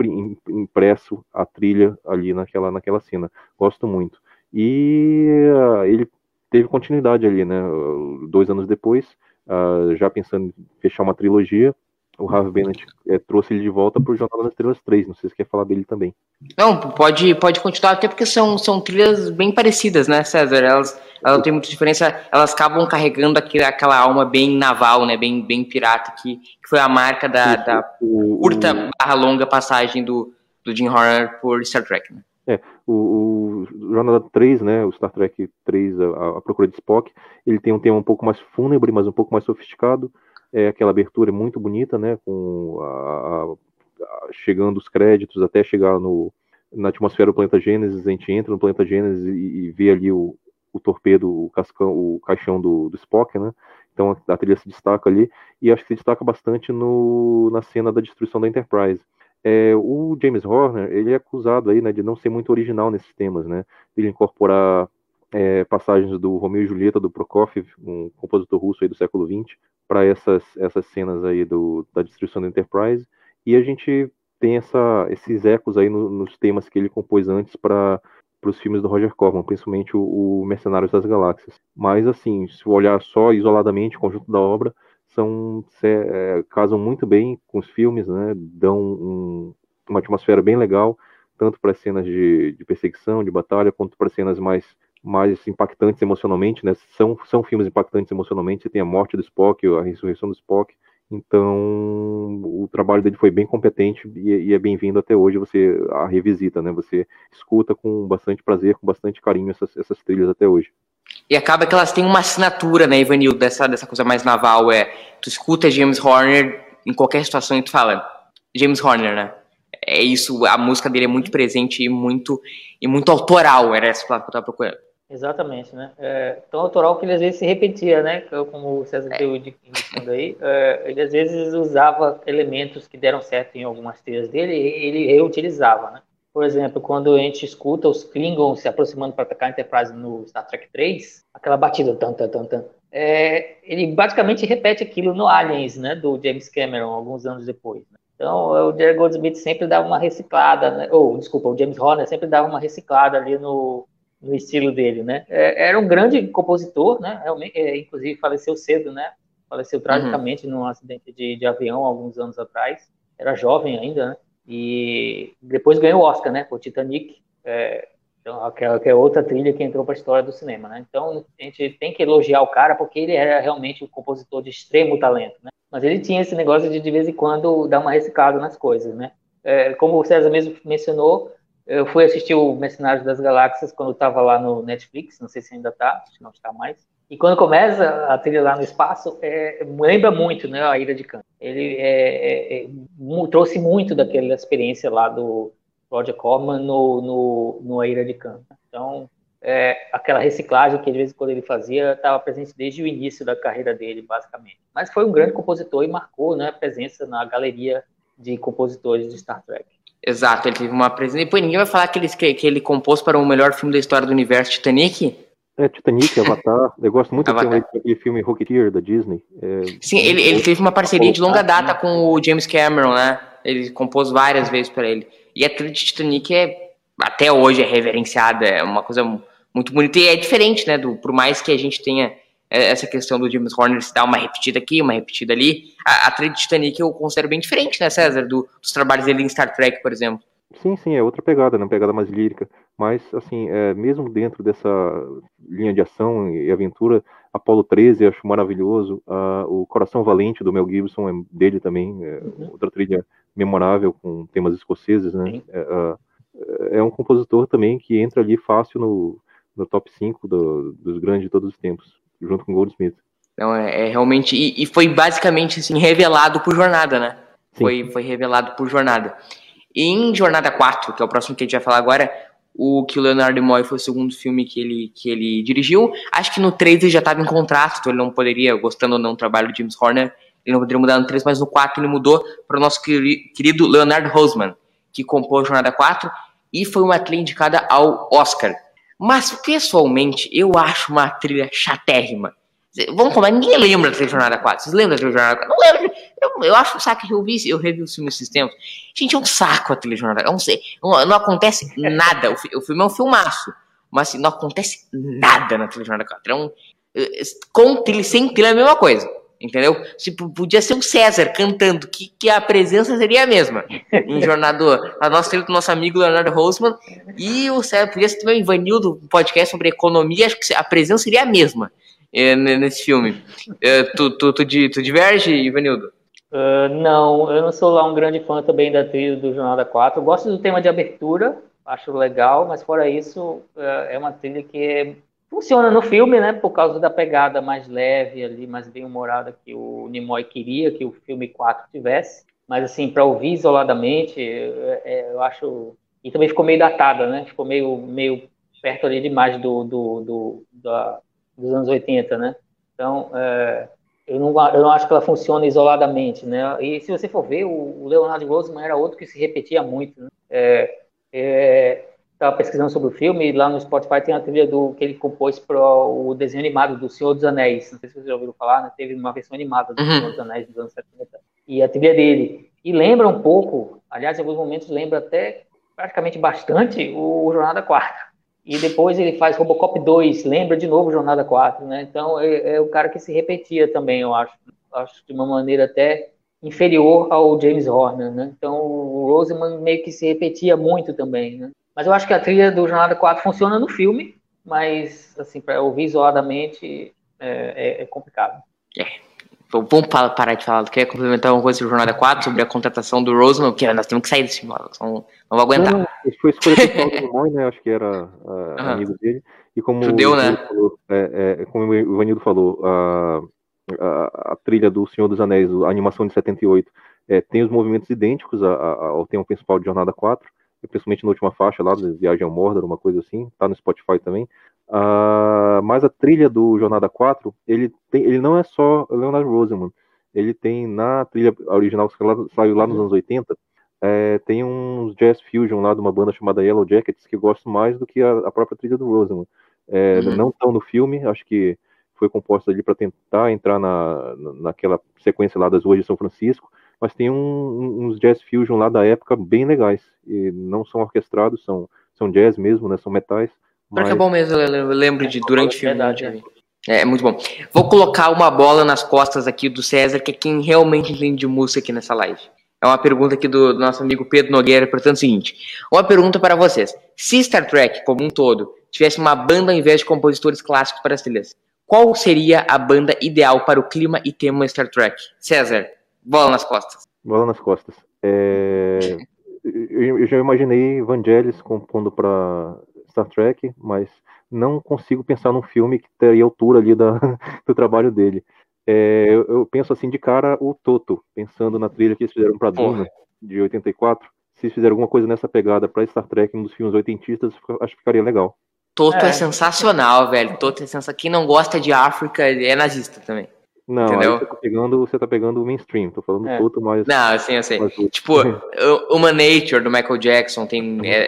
impresso a trilha ali naquela, naquela cena, gosto muito. E uh, ele teve continuidade ali, né, dois anos depois, uh, já pensando em fechar uma trilogia, o Harvey Bennett é, trouxe ele de volta para o Jornal das Estrelas 3. Não sei se você quer falar dele também. Não, pode, pode continuar, até porque são, são trilhas bem parecidas, né, César? Elas, elas não têm muita diferença, elas acabam carregando aquele, aquela alma bem naval, né, bem, bem pirata, que, que foi a marca da, da o, curta o... barra longa passagem do, do Jim Horner por Star Trek. Né? É, o, o Jornada 3, né, o Star Trek 3, a, a, Procura de Spock, ele tem um tema um pouco mais fúnebre, mas um pouco mais sofisticado. É aquela abertura muito bonita, né, com a, a, chegando os créditos até chegar no, na atmosfera do planeta Gênesis, a gente entra no planeta Gênesis e, e vê ali o, o torpedo, o, cascão, o caixão do, do Spock, né? Então a, a trilha se destaca ali e acho que se destaca bastante no, na cena da destruição da Enterprise. É, o James Horner, ele é acusado aí, né, de não ser muito original nesses temas, né, de incorporar é, passagens do Romeu e Julieta, do Prokofiev, um compositor russo aí do século XX, para essas, essas cenas aí do, da destruição da Enterprise, e a gente tem essa, esses ecos aí no, nos temas que ele compôs antes para os filmes do Roger Corman, principalmente o, o Mercenários das Galáxias. Mas, assim, se olhar só isoladamente o conjunto da obra, são é, casam muito bem com os filmes, né? Dão um, uma atmosfera bem legal, tanto para cenas de, de, perseguição, de batalha, quanto para cenas mais mais impactantes emocionalmente, né? São são filmes impactantes emocionalmente. Você tem a morte do Spock, a ressurreição do Spock. Então, o trabalho dele foi bem competente e, e é bem-vindo até hoje. Você a revisita, né? Você escuta com bastante prazer, com bastante carinho essas, essas trilhas até hoje. E acaba que elas têm uma assinatura, né, Ivanil, dessa, dessa coisa mais naval. É, tu escuta James Horner em qualquer situação e tu fala, James Horner, né? É isso, a música dele é muito presente e muito, e muito autoral, era essa palavra que eu tava procurando. Exatamente, né? É, tão autoral que ele às vezes se repetia, né? Como o César deu é. indicando aí, é, ele às vezes usava elementos que deram certo em algumas trilhas dele e ele reutilizava, né? Por exemplo, quando a gente escuta os Klingons se aproximando para atacar a Enterprise no Star Trek 3, aquela batida tan tan tan tan, é, ele basicamente repete aquilo no Aliens, né, do James Cameron, alguns anos depois. Né? Então, o Jerry Goldsmith sempre dava uma reciclada, né? ou, desculpa, o James Horner sempre dava uma reciclada ali no, no estilo dele, né? É, era um grande compositor, né? Realmente, é, inclusive faleceu cedo, né? Faleceu tragicamente uhum. num acidente de, de avião alguns anos atrás. Era jovem ainda, né? E depois ganhou o Oscar, né? Por Titanic, é, então, que, é, que é outra trilha que entrou para a história do cinema, né? Então a gente tem que elogiar o cara porque ele era realmente um compositor de extremo talento, né? Mas ele tinha esse negócio de de vez em quando dar uma reciclada nas coisas, né? É, como o César mesmo mencionou, eu fui assistir o Mercenários das Galáxias quando estava lá no Netflix, não sei se ainda está, acho que não está mais. E quando começa a trilha lá no espaço, é, lembra muito né, a Ilha de Khan. Ele é, é, é trouxe muito daquela experiência lá do Roger Corman no, no, no A Ilha de Khan. Então, é, aquela reciclagem que de vez em quando ele fazia estava presente desde o início da carreira dele, basicamente. Mas foi um grande compositor e marcou né, a presença na galeria de compositores de Star Trek. Exato, ele teve uma presença. Depois ninguém vai falar que ele, que ele compôs para o melhor filme da história do universo, Titanic? É, Titanic, Avatar. [laughs] Eu gosto muito daquele filme Rocketeer da Disney. É... Sim, ele, ele teve uma parceria de longa data com o James Cameron, né? Ele compôs várias vezes para ele. E a trilha de Titanic é, até hoje é reverenciada, é uma coisa muito bonita e é diferente, né? Do, por mais que a gente tenha é, essa questão do James Horner se dar uma repetida aqui, uma repetida ali. A, a trilha de Titanic eu considero bem diferente, né, César, do, dos trabalhos dele em Star Trek, por exemplo. Sim, sim, é outra pegada, né? Uma pegada mais lírica. Mas, assim, é, mesmo dentro dessa linha de ação e aventura, Apolo 13 eu acho maravilhoso. Uh, o Coração Valente do Mel Gibson é dele também, é uhum. outra trilha memorável com temas escoceses, né? É, uh, é, um compositor também que entra ali fácil no, no top 5 do, dos grandes de todos os tempos junto com Goldsmith. Então, é, é realmente. E, e, foi basicamente assim, revelado por jornada, né? Foi, foi revelado por jornada. Em Jornada 4, que é o próximo que a gente vai falar agora, o que o Leonardo Nimoy foi o segundo filme que ele, que ele dirigiu. Acho que no 3 ele já estava em contrato, então ele não poderia, gostando ou não do trabalho do James Horner, ele não poderia mudar no 3, mas no 4 ele mudou para o nosso querido Leonardo Rosman, que compôs Jornada 4 e foi uma trilha indicada ao Oscar. Mas, pessoalmente, eu acho uma trilha chatérrima. Vamos começar, ninguém lembra da Jornada 4. Vocês lembram da Jornada 4? Não lembro. Eu, eu acho um saco eu vi, eu revi o filme esses tempos. Gente, é um saco a Jornada 4. Não, não, não acontece nada. O, o, filme é um filmaço. Mas assim, não acontece nada na Jornada 4. É um, eh, com trilha, sem trilha é a mesma coisa. Entendeu? Tipo, podia ser o César cantando, que, que a presença seria a mesma. Em Jornador. A nossa trilha do nosso amigo Leonardo Rosman. E o César podia ser também o Ivanildo, um podcast sobre economia, acho que a presença seria a mesma é, nesse filme. É, tu, tu, tu, tu, diverge, Ivanildo? Uh, não, eu não sou lá um grande fã também da trilha do Jornada 4. Eu gosto do tema de abertura, acho legal, mas fora isso, uh, é uma trilha que é Funciona no filme, né? Por causa da pegada mais leve ali, mais bem humorada que o Nimoy queria que o filme 4 tivesse. Mas assim, para ouvir isoladamente, é, eu acho. E também ficou meio datada, né? Ficou meio, meio perto ali demais do, do, do da, dos anos 80, né? Então, é, eu, não, eu não acho que ela funciona isoladamente, né? E se você for ver, o, Leonardo Grossman era outro que se repetia muito, né? É, é, estava pesquisando sobre o filme e lá no Spotify tem a trilha do que ele compôs para o desenho animado do Senhor dos Anéis. Não sei se vocês já ouviram falar, né? Teve uma versão animada do uhum. Senhor dos Anéis dos anos 70. E a trilha dele. E lembra um pouco, aliás, em alguns momentos lembra até praticamente bastante o Jornada 4. E depois ele faz Robocop 2, lembra de novo Jornada 4, né? Então é, é o cara que se repetia também, eu acho. Acho de uma maneira até inferior ao James Horner, né? Então o Roseman meio que se repetia muito também, né? Mas eu acho que a trilha do Jornada 4 funciona no filme, mas, assim, para ouvir isoladamente é, é, é complicado. É, Vamos parar de falar. Quer complementar alguma coisa sobre Jornada 4, sobre a contratação do Roseman? Porque nós temos que sair desse filme, não, vou aguentar. Não. Foi escolha pessoal do Moy, né? Acho que era uh, uhum. amigo dele. E como Judeu, né? Falou, é, é, como o Ivanildo falou, a, a, a, trilha do Senhor dos Anéis, a animação de 78, é, tem os movimentos idênticos ao tema principal de Jornada 4, principalmente na última faixa lá, Viagem ao Mordor, uma coisa assim, tá no Spotify também. Uh, mas a trilha do Jornada 4, ele, tem, ele não é só Leonard Rosenman. Ele tem na trilha original que saiu lá nos anos 80, é, tem uns jazz fusion lá de uma banda chamada Yellow Jackets que eu gosto mais do que a, a própria trilha do Rosenman. É, uhum. Não estão no filme, acho que foi composta ali para tentar entrar na, naquela sequência lá das ruas de São Francisco, mas tem um, uns jazz fusion lá da época bem legais. E não são orquestrados, são, são jazz mesmo, né? São metais. Mas... que é bom mesmo, eu lembro de durante o filme. Verdade, né? É, muito bom. Vou colocar uma bola nas costas aqui do César, que é quem realmente entende de música aqui nessa live. É uma pergunta aqui do, do nosso amigo Pedro Nogueira, portanto, é o seguinte: uma pergunta para vocês. Se Star Trek, como um todo, tivesse uma banda ao invés de compositores clássicos para as trilhas, qual seria a banda ideal para o clima e tema Star Trek? César, bola nas costas. Bola nas costas. É... [laughs] eu já imaginei Vangelis compondo para Star Trek, mas não consigo pensar num filme que teria altura ali da, [laughs] do trabalho dele. É, eu, eu, penso assim de cara o Toto, pensando na trilha que eles fizeram para Duna, de 84. Se eles fizerem alguma coisa nessa pegada para Star Trek, um dos filmes oitentistas, acho que ficaria legal. Toto é, é sensacional, velho. Toto é sensacional. Quem não gosta de África é nazista também. Não, você tá pegando, você tá pegando o mainstream, tô falando é. Toto mais. Não, assim, assim. Mais tipo, [laughs] Human Nature do Michael Jackson tem, é,